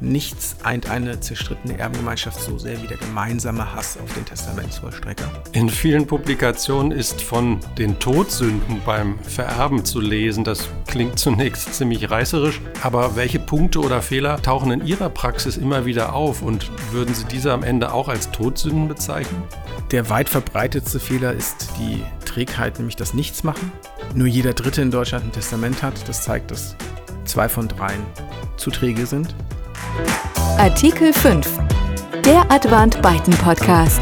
Nichts eint eine zerstrittene Erbengemeinschaft so sehr wie der gemeinsame Hass auf den Testamentsvollstrecker. In vielen Publikationen ist von den Todsünden beim Vererben zu lesen. Das klingt zunächst ziemlich reißerisch, aber welche Punkte oder Fehler tauchen in Ihrer Praxis immer wieder auf und würden Sie diese am Ende auch als Todsünden bezeichnen? Der weit verbreitetste Fehler ist die Trägheit, nämlich das Nichtsmachen. Nur jeder Dritte in Deutschland ein Testament hat. Das zeigt, dass zwei von dreien zu träge sind. Artikel 5. Der Advant Byten Podcast.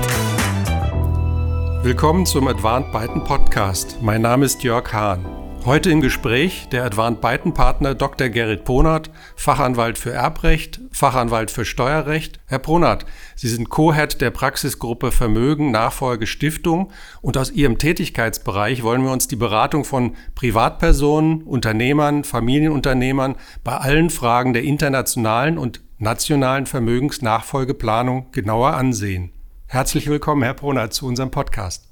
Willkommen zum Advant Byten Podcast. Mein Name ist Jörg Hahn. Heute im Gespräch der Advant Byten Partner Dr. Gerrit Ponert, Fachanwalt für Erbrecht, Fachanwalt für Steuerrecht. Herr Ponert, Sie sind Co-Head der Praxisgruppe Vermögen Nachfolge Stiftung und aus Ihrem Tätigkeitsbereich wollen wir uns die Beratung von Privatpersonen, Unternehmern, Familienunternehmern bei allen Fragen der internationalen und nationalen Vermögensnachfolgeplanung genauer ansehen. Herzlich willkommen, Herr Ponert, zu unserem Podcast.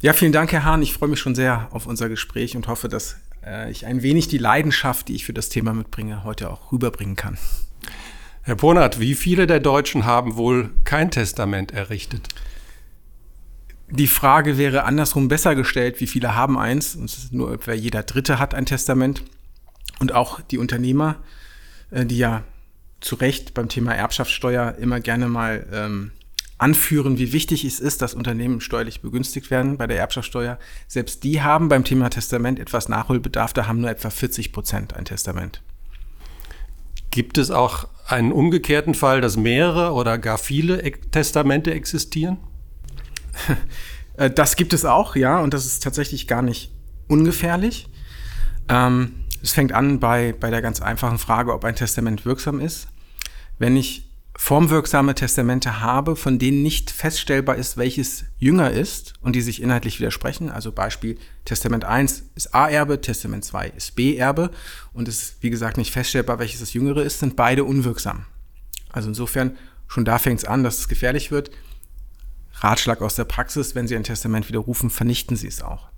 Ja, vielen Dank, Herr Hahn. Ich freue mich schon sehr auf unser Gespräch und hoffe, dass äh, ich ein wenig die Leidenschaft, die ich für das Thema mitbringe, heute auch rüberbringen kann. Herr Ponert, wie viele der Deutschen haben wohl kein Testament errichtet? Die Frage wäre andersrum besser gestellt, wie viele haben eins? nur etwa jeder Dritte hat ein Testament. Und auch die Unternehmer, äh, die ja zu Recht beim Thema Erbschaftssteuer immer gerne mal ähm, anführen, wie wichtig es ist, dass Unternehmen steuerlich begünstigt werden bei der Erbschaftssteuer. Selbst die haben beim Thema Testament etwas Nachholbedarf, da haben nur etwa 40 Prozent ein Testament. Gibt es auch einen umgekehrten Fall, dass mehrere oder gar viele Testamente existieren? Äh, das gibt es auch, ja, und das ist tatsächlich gar nicht ungefährlich. Ähm, es fängt an bei, bei der ganz einfachen Frage, ob ein Testament wirksam ist. Wenn ich formwirksame Testamente habe, von denen nicht feststellbar ist, welches jünger ist und die sich inhaltlich widersprechen. Also Beispiel Testament 1 ist A-Erbe, Testament 2 ist B-Erbe und es ist, wie gesagt, nicht feststellbar, welches das jüngere ist, sind beide unwirksam. Also insofern, schon da fängt es an, dass es gefährlich wird. Ratschlag aus der Praxis, wenn Sie ein Testament widerrufen, vernichten Sie es auch.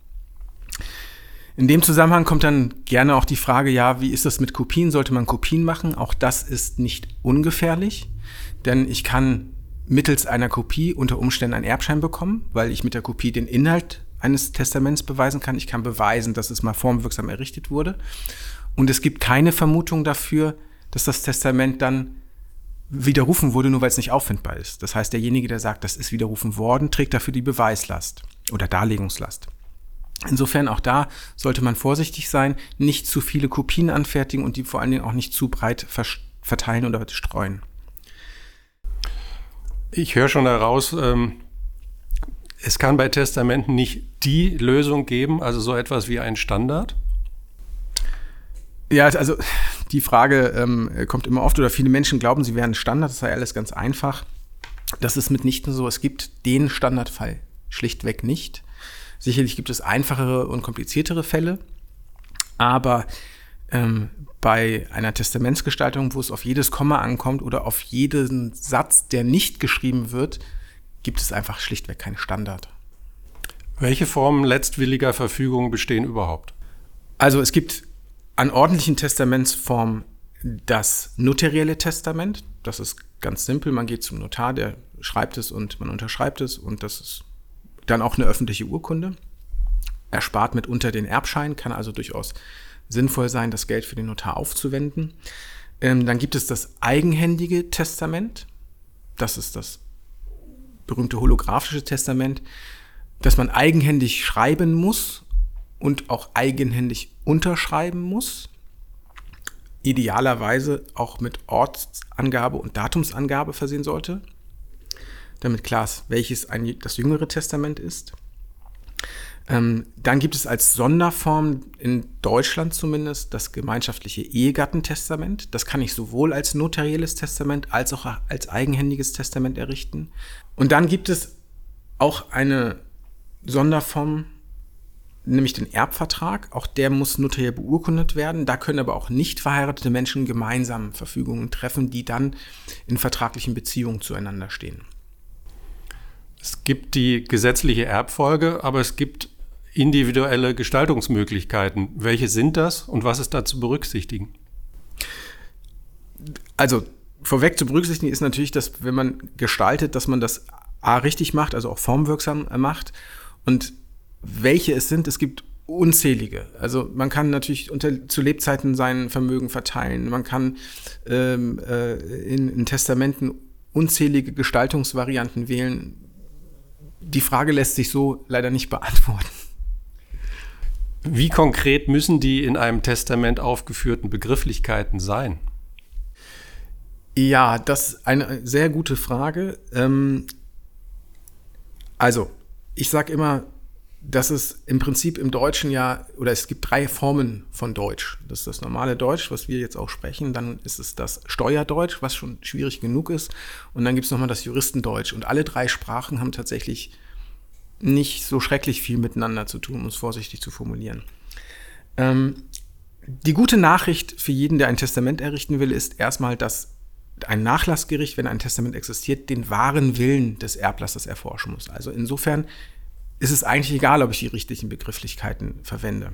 In dem Zusammenhang kommt dann gerne auch die Frage, ja, wie ist das mit Kopien? Sollte man Kopien machen? Auch das ist nicht ungefährlich, denn ich kann mittels einer Kopie unter Umständen einen Erbschein bekommen, weil ich mit der Kopie den Inhalt eines Testaments beweisen kann. Ich kann beweisen, dass es mal formwirksam errichtet wurde. Und es gibt keine Vermutung dafür, dass das Testament dann widerrufen wurde, nur weil es nicht auffindbar ist. Das heißt, derjenige, der sagt, das ist widerrufen worden, trägt dafür die Beweislast oder Darlegungslast. Insofern auch da sollte man vorsichtig sein, nicht zu viele Kopien anfertigen und die vor allen Dingen auch nicht zu breit verteilen oder streuen. Ich höre schon heraus, ähm, es kann bei Testamenten nicht die Lösung geben, also so etwas wie ein Standard. Ja, also die Frage ähm, kommt immer oft oder viele Menschen glauben, sie wären Standard, das sei alles ganz einfach. Das ist mitnichten so. Es gibt den Standardfall schlichtweg nicht. Sicherlich gibt es einfachere und kompliziertere Fälle, aber ähm, bei einer Testamentsgestaltung, wo es auf jedes Komma ankommt oder auf jeden Satz, der nicht geschrieben wird, gibt es einfach schlichtweg keinen Standard. Welche Formen letztwilliger Verfügung bestehen überhaupt? Also es gibt an ordentlichen Testamentsformen das notarielle Testament. Das ist ganz simpel. Man geht zum Notar, der schreibt es und man unterschreibt es und das ist dann auch eine öffentliche Urkunde. Erspart mitunter den Erbschein, kann also durchaus sinnvoll sein, das Geld für den Notar aufzuwenden. Ähm, dann gibt es das eigenhändige Testament. Das ist das berühmte holographische Testament, das man eigenhändig schreiben muss und auch eigenhändig unterschreiben muss. Idealerweise auch mit Ortsangabe und Datumsangabe versehen sollte damit klar ist, welches ein, das jüngere Testament ist. Ähm, dann gibt es als Sonderform in Deutschland zumindest das gemeinschaftliche Ehegattentestament. Das kann ich sowohl als notarielles Testament als auch als eigenhändiges Testament errichten. Und dann gibt es auch eine Sonderform, nämlich den Erbvertrag. Auch der muss notariell beurkundet werden. Da können aber auch nicht verheiratete Menschen gemeinsam Verfügungen treffen, die dann in vertraglichen Beziehungen zueinander stehen. Es gibt die gesetzliche Erbfolge, aber es gibt individuelle vorweg zu berücksichtigen ist natürlich, dass wenn man gestaltet, dass man das A richtig macht, also auch formwirksam macht und welche es sind, es gibt unzählige. Also man kann natürlich unter, zu Lebzeiten sein Vermögen verteilen. Man kann ähm, äh, in, in Testamenten unzählige Gestaltungsvarianten wählen. Die Frage lässt sich so leider nicht beantworten. Wie konkret müssen die in einem Testament aufgeführten Begrifflichkeiten sein? Ja, das ist eine sehr gute Frage. Ähm, also, ich sage immer, dass es im Prinzip im Deutschen ja, oder es gibt drei Formen von Deutsch. Das ist das normale Deutsch, was wir jetzt auch sprechen. Dann ist es das Steuerdeutsch, was schon schwierig genug ist. Und dann gibt es nochmal das Juristendeutsch. Und alle drei Sprachen haben tatsächlich nicht so schrecklich viel miteinander zu tun, um es vorsichtig zu formulieren. Ähm, die gute Nachricht für jeden, der ein Testament errichten will, ist erstmal, dass ein Nachlassgericht, wenn ein Testament existiert, den wahren Willen des Erblassers erforschen muss. Also insofern ist es eigentlich egal, ob ich die richtigen Begrifflichkeiten verwende.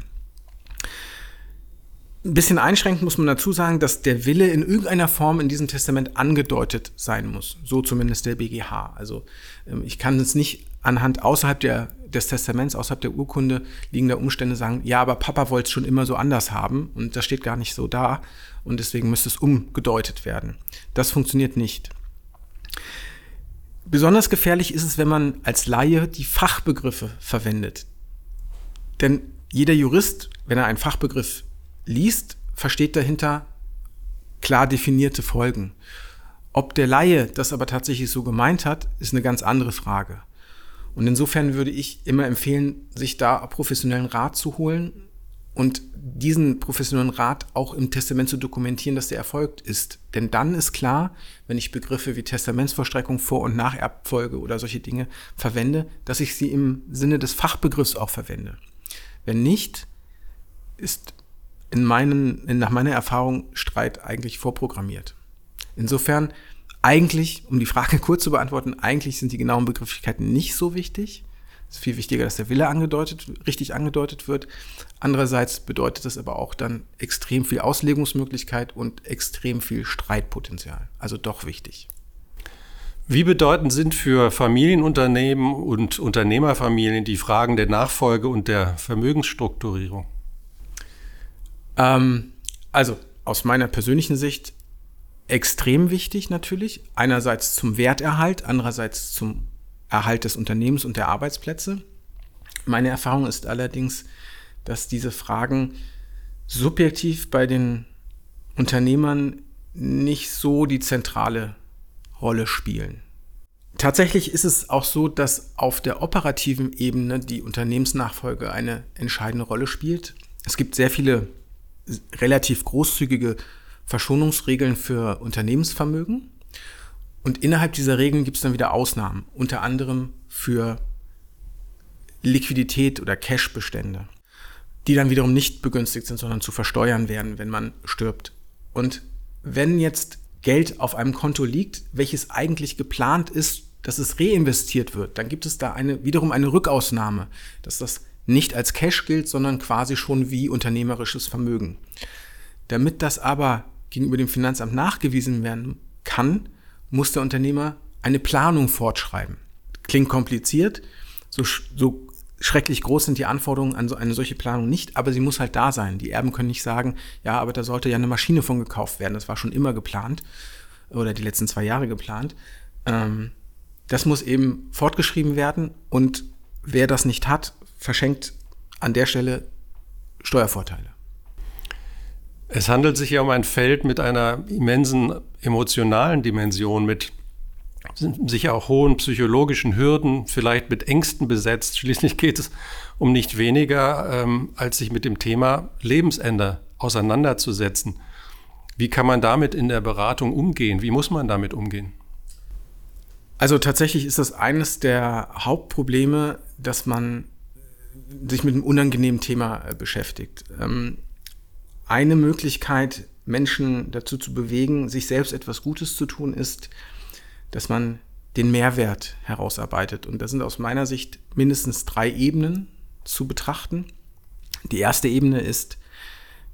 Ein bisschen einschränkend muss man dazu sagen, dass der Wille in irgendeiner Form in diesem Testament angedeutet sein muss. So zumindest der BGH. Also ähm, ich kann es nicht anhand außerhalb der, des Testaments, außerhalb der Urkunde liegender Umstände sagen, ja, aber Papa wollte es schon immer so anders haben und das steht gar nicht so da und deswegen müsste es umgedeutet werden. Das funktioniert nicht. Besonders gefährlich ist es, wenn man als Laie die Fachbegriffe verwendet. Denn jeder Jurist, wenn er einen Fachbegriff liest, versteht dahinter klar definierte Folgen. Ob der Laie das aber tatsächlich so gemeint hat, ist eine ganz andere Frage. Und insofern würde ich immer empfehlen, sich da professionellen Rat zu holen und diesen professionellen Rat auch im Testament zu dokumentieren, dass der erfolgt ist. Denn dann ist klar, wenn ich Begriffe wie Testamentsvollstreckung, Vor- und Nacherbfolge oder solche Dinge verwende, dass ich sie im Sinne des Fachbegriffs auch verwende. Wenn nicht, ist in meinen, in, nach meiner Erfahrung Streit eigentlich vorprogrammiert. Insofern eigentlich, um die Frage kurz zu beantworten, eigentlich sind die genauen Begrifflichkeiten nicht so wichtig. Es ist viel wichtiger, dass der Wille angedeutet, richtig angedeutet wird. Andererseits bedeutet das aber auch dann extrem viel Auslegungsmöglichkeit und extrem viel Streitpotenzial. Also doch wichtig. Wie bedeutend sind für Familienunternehmen und Unternehmerfamilien die Fragen der Nachfolge und der Vermögensstrukturierung? Ähm, also aus meiner persönlichen Sicht extrem wichtig natürlich. Einerseits zum Werterhalt, andererseits zum Erhalt des Unternehmens und der Arbeitsplätze. Meine Erfahrung ist allerdings, dass diese Fragen subjektiv bei den Unternehmern nicht so die zentrale Rolle spielen. Tatsächlich ist es auch so, dass auf der operativen Ebene die Unternehmensnachfolge eine entscheidende Rolle spielt. Es gibt sehr viele relativ großzügige Verschonungsregeln für Unternehmensvermögen. Und innerhalb dieser Regeln gibt es dann wieder Ausnahmen, unter anderem für Liquidität oder Cash-Bestände, die dann wiederum nicht begünstigt sind, sondern zu versteuern werden, wenn man stirbt. Und wenn jetzt Geld auf einem Konto liegt, welches eigentlich geplant ist, dass es reinvestiert wird, dann gibt es da eine, wiederum eine Rückausnahme, dass das nicht als Cash gilt, sondern quasi schon wie unternehmerisches Vermögen. Damit das aber gegenüber dem Finanzamt nachgewiesen werden kann, muss der Unternehmer eine Planung fortschreiben. Klingt kompliziert, so, so schrecklich groß sind die Anforderungen an so eine solche Planung nicht, aber sie muss halt da sein. Die Erben können nicht sagen, ja, aber da sollte ja eine Maschine von gekauft werden. Das war schon immer geplant oder die letzten zwei Jahre geplant. Ähm, das muss eben fortgeschrieben werden und wer das nicht hat, verschenkt an der Stelle Steuervorteile. Es handelt sich ja um ein Feld mit einer immensen emotionalen Dimension, mit sicher auch hohen psychologischen Hürden, vielleicht mit Ängsten besetzt. Schließlich geht es um nicht weniger, ähm, als sich mit dem Thema Lebensende auseinanderzusetzen. Wie kann man damit in der Beratung umgehen? Wie muss man damit umgehen? Also tatsächlich ist das eines der Hauptprobleme, dass man sich mit einem unangenehmen Thema äh, beschäftigt. Ähm, eine Möglichkeit, Menschen dazu zu bewegen, sich selbst etwas Gutes zu tun, ist, dass man den Mehrwert herausarbeitet. Und da sind aus meiner Sicht mindestens drei Ebenen zu betrachten. Die erste Ebene ist,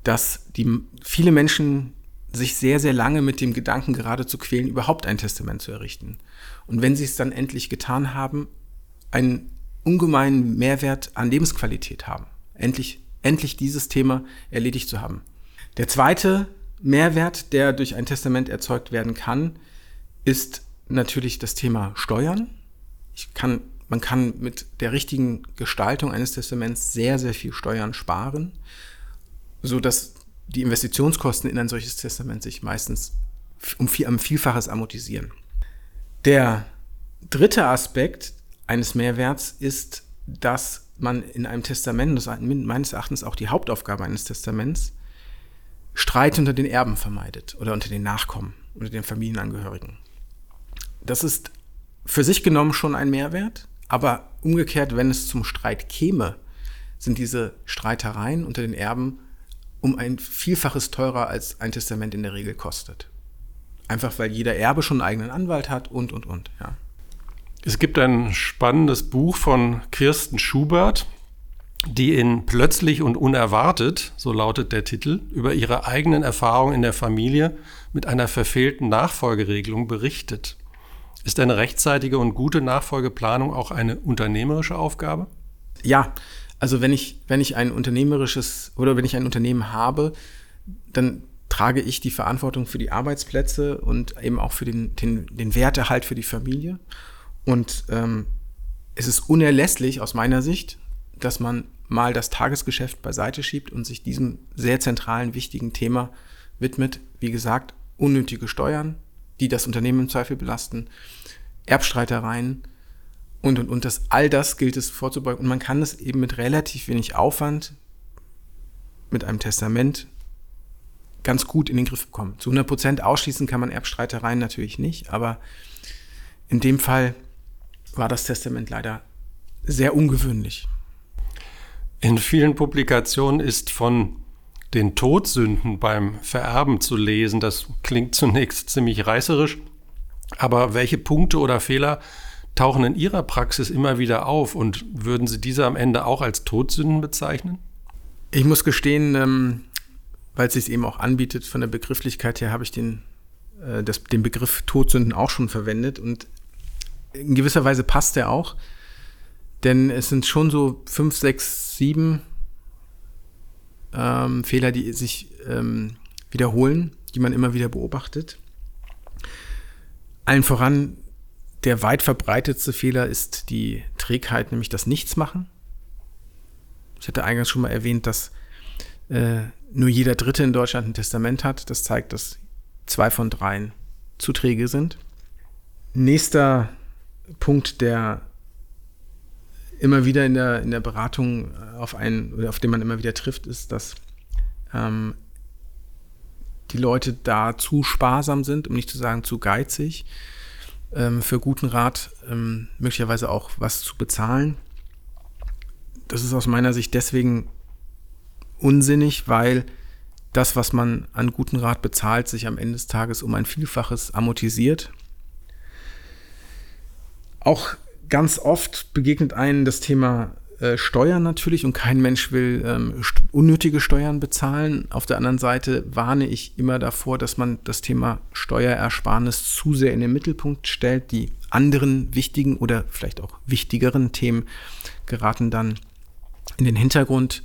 dass die viele Menschen sich sehr, sehr lange mit dem Gedanken gerade zu quälen, überhaupt ein Testament zu errichten. Und wenn sie es dann endlich getan haben, einen ungemeinen Mehrwert an Lebensqualität haben. Endlich, endlich dieses Thema erledigt zu haben. Der zweite Mehrwert, der durch ein Testament erzeugt werden kann, ist natürlich das Thema Steuern. Kann, man kann mit der richtigen Gestaltung eines Testaments sehr, sehr viel Steuern sparen, so dass die Investitionskosten in ein solches Testament sich meistens um viel, um Vielfaches amortisieren. Der dritte Aspekt eines Mehrwerts ist, dass man in einem Testament, das ist meines Erachtens auch die Hauptaufgabe eines Testaments, Streit unter den Erben vermeidet oder unter den Nachkommen oder den Familienangehörigen. Das ist für sich genommen schon ein Mehrwert, aber umgekehrt, wenn es zum Streit käme, sind diese Streitereien unter den Erben um ein Vielfaches teurer als ein Testament in der Regel kostet. Einfach weil jeder Erbe schon einen eigenen Anwalt hat und, und, und, ja. Es gibt ein spannendes Buch von Kirsten Schubert, die in Plötzlich und Unerwartet, so lautet der Titel, über ihre eigenen Erfahrungen in der Familie mit einer verfehlten Nachfolgeregelung berichtet. Ist eine rechtzeitige und gute Nachfolgeplanung auch eine unternehmerische Aufgabe? Ja, also wenn ich, wenn ich ein unternehmerisches oder wenn ich ein Unternehmen habe, dann trage ich die Verantwortung für die Arbeitsplätze und eben auch für den, den, den Werterhalt für die Familie. Und ähm, es ist unerlässlich aus meiner Sicht, dass man mal das Tagesgeschäft beiseite schiebt und sich diesem sehr zentralen, wichtigen Thema widmet. Wie gesagt, unnötige Steuern, die das Unternehmen im Zweifel belasten, Erbstreitereien, und, und, und. Das, all das gilt es vorzubeugen. Und man kann es eben mit relativ wenig Aufwand, mit einem Testament, ganz gut in den Griff bekommen. Zu 100 Prozent ausschließen kann man Erbstreitereien natürlich nicht, aber in dem Fall war das Testament leider sehr ungewöhnlich. In vielen Publikationen ist von den Todsünden beim Vererben zu lesen. Das klingt zunächst ziemlich reißerisch, aber welche Punkte oder Fehler tauchen in Ihrer Praxis immer wieder auf und würden Sie diese am Ende auch als Todsünden bezeichnen? Ich muss gestehen, ähm, weil es sich eben auch anbietet, von der Begrifflichkeit her habe ich den, äh, das, den Begriff Todsünden auch schon verwendet und in gewisser Weise passt der auch, denn es sind schon so fünf, sechs, sieben ähm, Fehler, die sich ähm, wiederholen, die man immer wieder beobachtet. Allen voran der weit verbreitetste Fehler ist die Trägheit, nämlich das Nichtsmachen. Ich hatte eingangs schon mal erwähnt, dass äh, nur jeder Dritte in Deutschland ein Testament hat. Das zeigt, dass zwei von dreien zu träge sind. Nächster Punkt, der immer wieder in der, in der Beratung auf einen, auf den man immer wieder trifft, ist, dass ähm, die Leute da zu sparsam sind, um nicht zu sagen zu geizig ähm, für guten Rat ähm, möglicherweise auch was zu bezahlen. Das ist aus meiner Sicht deswegen unsinnig, weil das, was man an guten Rat bezahlt, sich am Ende des Tages um ein Vielfaches amortisiert. Auch ganz oft begegnet einen das Thema äh, Steuern natürlich und kein Mensch will ähm, unnötige Steuern bezahlen. Auf der anderen Seite warne ich immer davor, dass man das Thema Steuerersparnis zu sehr in den Mittelpunkt stellt. Die anderen wichtigen oder vielleicht auch wichtigeren Themen geraten dann in den Hintergrund,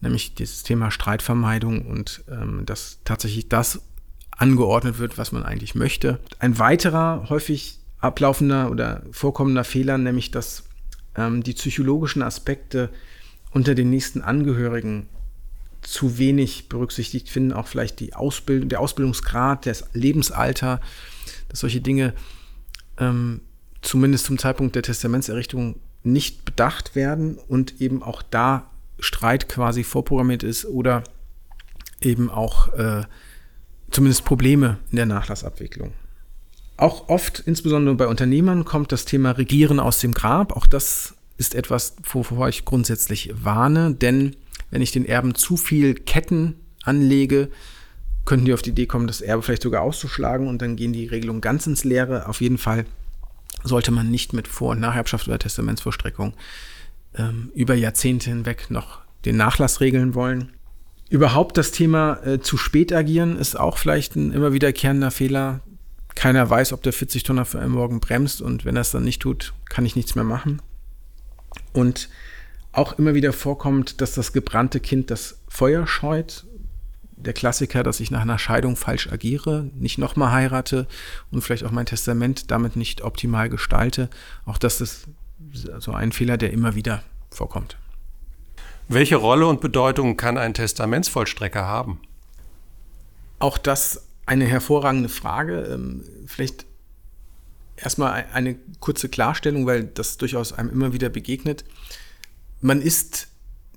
nämlich dieses Thema Streitvermeidung und ähm, dass tatsächlich das angeordnet wird, was man eigentlich möchte. Ein weiterer häufig ablaufender oder vorkommender Fehler, nämlich dass ähm, die psychologischen Aspekte unter den nächsten Angehörigen zu wenig berücksichtigt finden, auch vielleicht die Ausbildung, der Ausbildungsgrad, das Lebensalter, dass solche Dinge ähm, zumindest zum Zeitpunkt der Testamentserrichtung nicht bedacht werden und eben auch da Streit quasi vorprogrammiert ist oder eben auch äh, zumindest Probleme in der Nachlassabwicklung. Auch oft, insbesondere bei Unternehmern, kommt das Thema Regieren aus dem Grab. Auch das ist etwas, wovor ich grundsätzlich warne, denn wenn ich den Erben zu viel Ketten anlege, könnten die auf die Idee kommen, das Erbe vielleicht sogar auszuschlagen und dann gehen die Regelungen ganz ins Leere. Auf jeden Fall sollte man nicht mit Vor- und Nacherbschaft oder Testamentsvollstreckung ähm, über Jahrzehnte hinweg noch den Nachlass regeln wollen. Überhaupt das Thema äh, zu spät agieren ist auch vielleicht ein immer wiederkehrender Fehler. Keiner weiß, ob der 40-Tonner für einen morgen bremst und wenn er es dann nicht tut, kann ich nichts mehr machen. Und auch immer wieder vorkommt, dass das gebrannte Kind das Feuer scheut. Der Klassiker, dass ich nach einer Scheidung falsch agiere, nicht nochmal heirate und vielleicht auch mein Testament damit nicht optimal gestalte. Auch das ist so ein Fehler, der immer wieder vorkommt. Welche Rolle und Bedeutung kann ein Testamentsvollstrecker haben? Auch das eine hervorragende Frage. Ähm, vielleicht erstmal eine kurze Klarstellung, weil das durchaus einem immer wieder begegnet. Man ist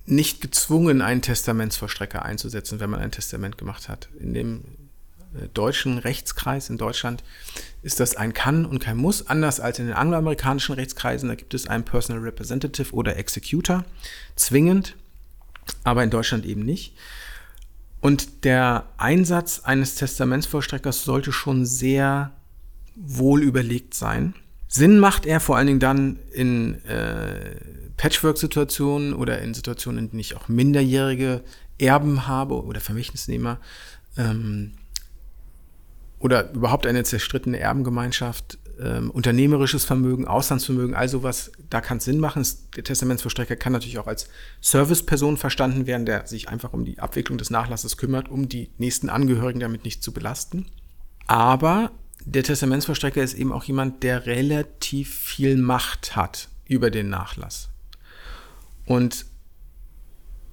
nicht gezwungen, einen Testamentsvollstrecker einzusetzen, wenn man ein Testament gemacht hat. In dem äh, deutschen Rechtskreis in Deutschland ist das ein Kann und kein Muss, anders als in den angloamerikanischen Rechtskreisen. Da gibt es einen Personal Representative oder Executor, zwingend, aber in Deutschland eben nicht. Und der Einsatz eines Testamentsvollstreckers sollte schon sehr wohl überlegt sein. Sinn macht er vor allen Dingen dann in äh, Patchwork-Situationen oder in Situationen, in denen ich auch minderjährige Erben habe oder Vermächtnisnehmer ähm, oder überhaupt eine zerstrittene Erbengemeinschaft, ähm, unternehmerisches Vermögen, Auslandsvermögen, all sowas, da kann es Sinn machen. Der Testamentsvollstrecker kann natürlich auch als Serviceperson verstanden werden, der sich einfach um die Abwicklung des Nachlasses kümmert, um die nächsten Angehörigen damit nicht zu belasten. Aber der Testamentsvollstrecker ist eben auch jemand, der relativ viel Macht hat über den Nachlass. Und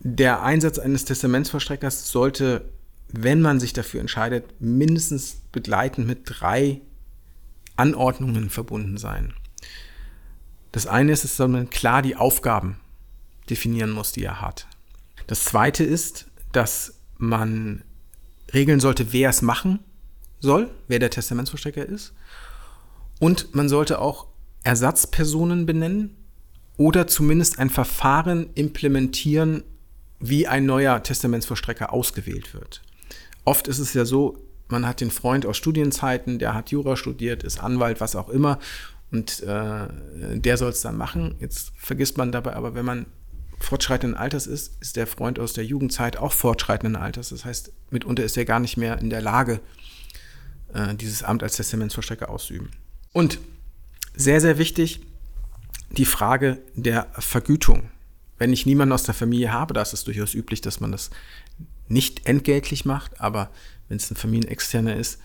der Einsatz eines Testamentsvollstreckers sollte, wenn man sich dafür entscheidet, mindestens begleitend mit drei Anordnungen verbunden sein. Das eine ist, dass man klar die Aufgaben definieren muss, die er hat. Das zweite ist, dass man regeln sollte, wer es machen soll, wer der Testamentsvollstrecker ist. Und man sollte auch Ersatzpersonen benennen oder zumindest ein Verfahren implementieren, wie ein neuer Testamentsvollstrecker ausgewählt wird. Oft ist es ja so, man hat den Freund aus Studienzeiten, der hat Jura studiert, ist Anwalt, was auch immer, und äh, der soll es dann machen. Jetzt vergisst man dabei aber, wenn man fortschreitenden Alters ist, ist der Freund aus der Jugendzeit auch fortschreitenden Alters. Das heißt, mitunter ist er gar nicht mehr in der Lage, äh, dieses Amt als Testamentsvollstrecker auszuüben. Und sehr, sehr wichtig, die Frage der Vergütung. Wenn ich niemanden aus der Familie habe, da ist es durchaus üblich, dass man das nicht entgeltlich macht, aber wenn es ein Familienexterner ist,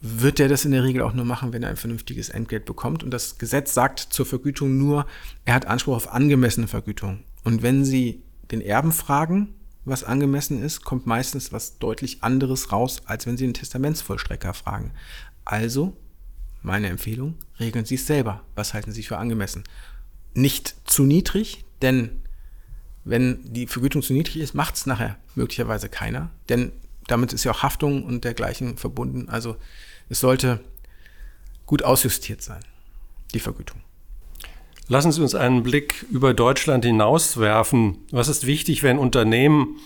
wird der das in der Regel auch nur machen, wenn er ein vernünftiges Entgelt bekommt. Und das Gesetz sagt zur Vergütung nur, er hat Anspruch auf angemessene Vergütung. Und wenn Sie den Erben fragen, was angemessen ist, kommt meistens was deutlich anderes raus, als wenn Sie den Testamentsvollstrecker fragen. Also, meine Empfehlung, regeln Sie es selber. Was halten Sie für angemessen? Nicht zu niedrig, denn wenn die Vergütung zu niedrig ist, macht es nachher möglicherweise keiner. Denn damit ist ja auch Haftung und dergleichen verbunden. Also es sollte gut ausjustiert sein, die Vergütung. Lassen Sie uns einen Blick über Deutschland hinaus werfen. Was ist wichtig, wenn Unternehmen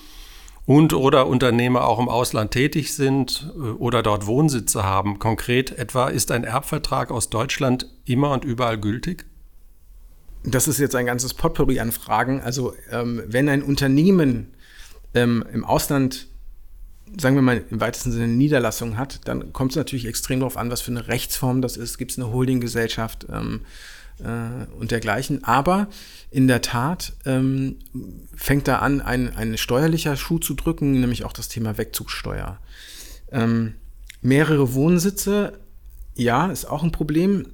und oder Unternehmer auch im Ausland tätig sind äh, oder dort Wohnsitze haben? Konkret etwa, ist ein Erbvertrag aus Deutschland immer und überall gültig? Das ist jetzt ein ganzes Potpourri an Fragen. Also ähm, wenn ein Unternehmen ähm, im Ausland sagen wir mal, im weitesten Sinne Niederlassung hat, dann kommt es natürlich extrem darauf an, was für eine Rechtsform das ist. Gibt es eine Holdinggesellschaft ähm, äh, und dergleichen. Aber in der Tat ähm, fängt da an, ein, ein steuerlicher Schuh zu drücken, nämlich auch das Thema Wegzugsteuer. Ähm, mehrere Wohnsitze, ja, ist auch ein Problem,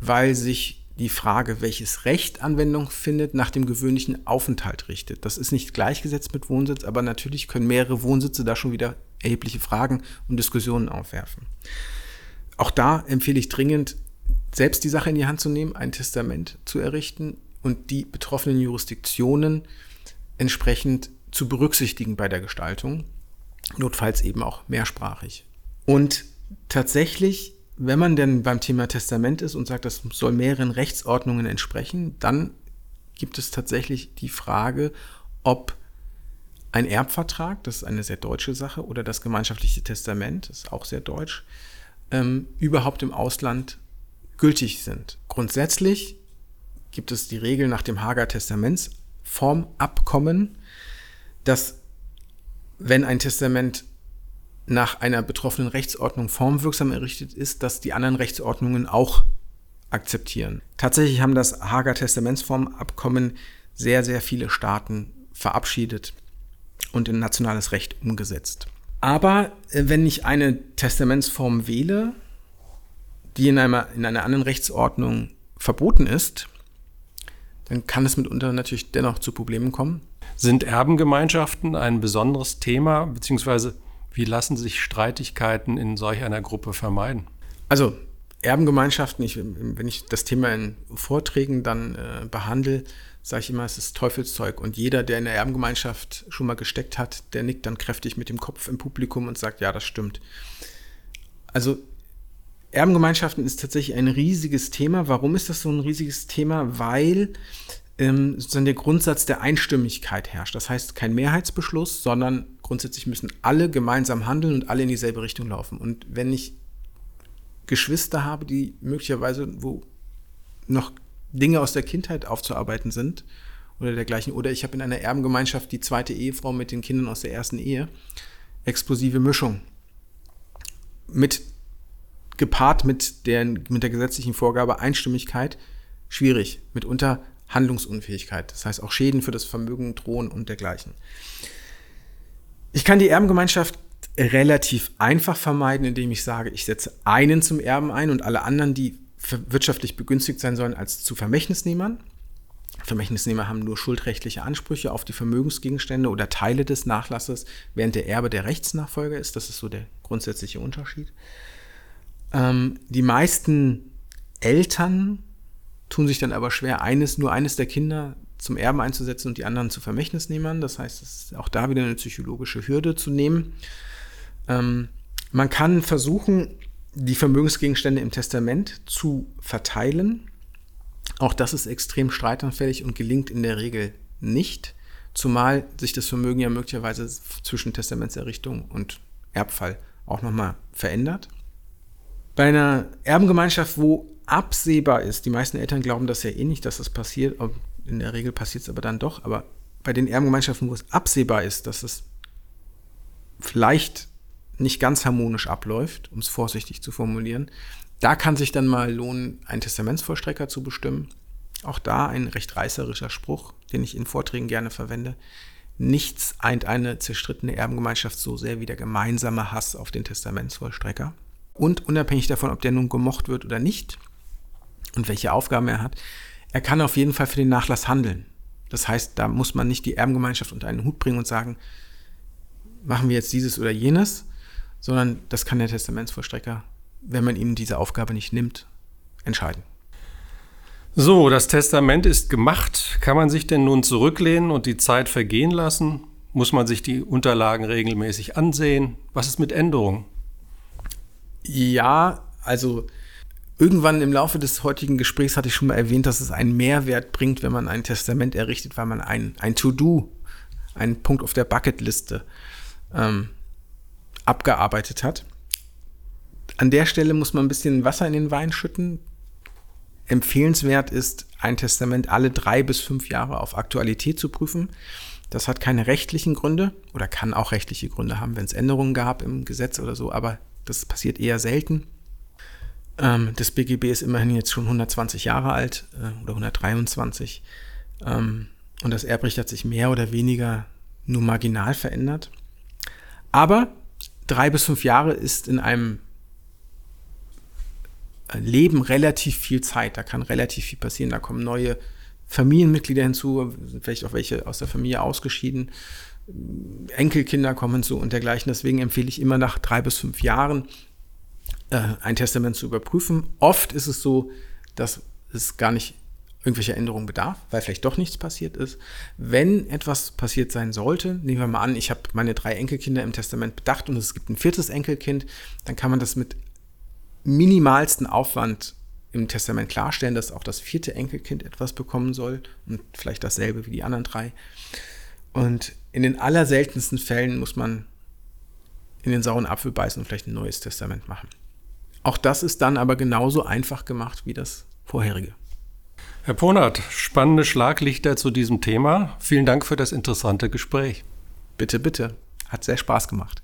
weil sich die Frage, welches Recht Anwendung findet, nach dem gewöhnlichen Aufenthalt richtet. Das ist nicht gleichgesetzt mit Wohnsitz, aber natürlich können mehrere Wohnsitze da schon wieder erhebliche Fragen und Diskussionen aufwerfen. Auch da empfehle ich dringend, selbst die Sache in die Hand zu nehmen, ein Testament zu errichten und die betroffenen Jurisdiktionen entsprechend zu berücksichtigen bei der Gestaltung, notfalls eben auch mehrsprachig. Und tatsächlich wenn man denn beim Thema Testament ist und sagt, das soll mehreren Rechtsordnungen entsprechen, dann gibt es tatsächlich die Frage, ob ein Erbvertrag, das ist eine sehr deutsche Sache, oder das gemeinschaftliche Testament, das ist auch sehr deutsch, ähm, überhaupt im Ausland gültig sind. Grundsätzlich gibt es die Regel nach dem Hager Testamentsformabkommen, dass wenn ein Testament nach einer betroffenen Rechtsordnung formwirksam errichtet ist, dass die anderen Rechtsordnungen auch akzeptieren. Tatsächlich haben das Hager Testamentsformabkommen sehr, sehr viele Staaten verabschiedet und in nationales Recht umgesetzt. Aber äh, wenn ich eine Testamentsform wähle, die in einer, in einer anderen Rechtsordnung verboten ist, dann kann es mitunter natürlich dennoch zu Problemen kommen. Sind Erbengemeinschaften ein besonderes Thema, beziehungsweise wie lassen sich Streitigkeiten in solch einer Gruppe vermeiden? Also Erbengemeinschaften, ich, wenn ich das Thema in Vorträgen dann äh, behandle, sage ich immer, es ist Teufelszeug. Und jeder, der in der Erbengemeinschaft schon mal gesteckt hat, der nickt dann kräftig mit dem Kopf im Publikum und sagt, ja, das stimmt. Also Erbengemeinschaften ist tatsächlich ein riesiges Thema. Warum ist das so ein riesiges Thema? Weil ähm, sozusagen der Grundsatz der Einstimmigkeit herrscht. Das heißt kein Mehrheitsbeschluss, sondern grundsätzlich müssen alle gemeinsam handeln und alle in dieselbe Richtung laufen. Und wenn ich Geschwister habe, die möglicherweise, wo noch Dinge aus der Kindheit aufzuarbeiten sind oder dergleichen, oder ich habe in einer Erbengemeinschaft die zweite Ehefrau mit den Kindern aus der ersten Ehe, explosive Mischung. Mit gepaart mit der, mit der gesetzlichen Vorgabe Einstimmigkeit schwierig, mitunter Handlungsunfähigkeit. Das heißt auch Schäden für das Vermögen drohen und dergleichen. Ich kann die Erbengemeinschaft relativ einfach vermeiden, indem ich sage, ich setze einen zum Erben ein und alle anderen, die wirtschaftlich begünstigt sein sollen, als zu Vermächtnisnehmern. Vermächtnisnehmer haben nur schuldrechtliche Ansprüche auf die Vermögensgegenstände oder Teile des Nachlasses, während der Erbe der Rechtsnachfolger ist. Das ist so der grundsätzliche Unterschied. Ähm, die meisten Eltern tun sich dann aber schwer, eines, nur eines der Kinder zum Erben einzusetzen und die anderen zu Vermächtnisnehmern. Das heißt, es ist auch da wieder eine psychologische Hürde zu nehmen. Ähm, man kann versuchen, die Vermögensgegenstände im Testament zu verteilen. Auch das ist extrem streitanfällig und gelingt in der Regel nicht, zumal sich das Vermögen ja möglicherweise zwischen Testamentserrichtung und Erbfall auch nochmal verändert. Bei einer Erbengemeinschaft, wo absehbar ist, die meisten Eltern glauben das ja eh nicht, dass das passiert, in der Regel passiert es aber dann doch, aber bei den Erbengemeinschaften, wo es absehbar ist, dass es vielleicht nicht ganz harmonisch abläuft, um es vorsichtig zu formulieren, da kann sich dann mal lohnen, einen Testamentsvollstrecker zu bestimmen. Auch da ein recht reißerischer Spruch, den ich in Vorträgen gerne verwende. Nichts eint eine zerstrittene Erbengemeinschaft so sehr wie der gemeinsame Hass auf den Testamentsvollstrecker. Und unabhängig davon, ob der nun gemocht wird oder nicht und welche Aufgaben er hat, er kann auf jeden Fall für den Nachlass handeln. Das heißt, da muss man nicht die Erbengemeinschaft unter einen Hut bringen und sagen, machen wir jetzt dieses oder jenes, sondern das kann der Testamentsvollstrecker, wenn man ihnen diese Aufgabe nicht nimmt, entscheiden. So, das Testament ist gemacht. Kann man sich denn nun zurücklehnen und die Zeit vergehen lassen? Muss man sich die Unterlagen regelmäßig ansehen? Was ist mit Änderungen? Ja, also irgendwann im Laufe des heutigen Gesprächs hatte ich schon mal erwähnt, dass es einen Mehrwert bringt, wenn man ein Testament errichtet, weil man ein, ein To-Do, einen Punkt auf der Bucketliste ähm, abgearbeitet hat. An der Stelle muss man ein bisschen Wasser in den Wein schütten. Empfehlenswert ist, ein Testament alle drei bis fünf Jahre auf Aktualität zu prüfen. Das hat keine rechtlichen Gründe oder kann auch rechtliche Gründe haben, wenn es Änderungen gab im Gesetz oder so, aber das passiert eher selten. Ähm, das BGB ist immerhin jetzt schon 120 Jahre alt äh, oder 123. Ähm, und das Erbrecht hat sich mehr oder weniger nur marginal verändert. Aber drei bis fünf Jahre ist in einem Leben relativ viel Zeit. Da kann relativ viel passieren. Da kommen neue Familienmitglieder hinzu, vielleicht auch welche aus der Familie ausgeschieden. Enkelkinder kommen hinzu und dergleichen. Deswegen empfehle ich immer nach drei bis fünf Jahren äh, ein Testament zu überprüfen. Oft ist es so, dass es gar nicht irgendwelche Änderungen bedarf, weil vielleicht doch nichts passiert ist. Wenn etwas passiert sein sollte, nehmen wir mal an, ich habe meine drei Enkelkinder im Testament bedacht und es gibt ein viertes Enkelkind, dann kann man das mit minimalsten Aufwand im Testament klarstellen, dass auch das vierte Enkelkind etwas bekommen soll und vielleicht dasselbe wie die anderen drei. Und in den allerseltensten Fällen muss man in den sauren Apfel beißen und vielleicht ein neues Testament machen. Auch das ist dann aber genauso einfach gemacht wie das vorherige. Herr Ponert, spannende Schlaglichter zu diesem Thema. Vielen Dank für das interessante Gespräch. Bitte, bitte. Hat sehr Spaß gemacht.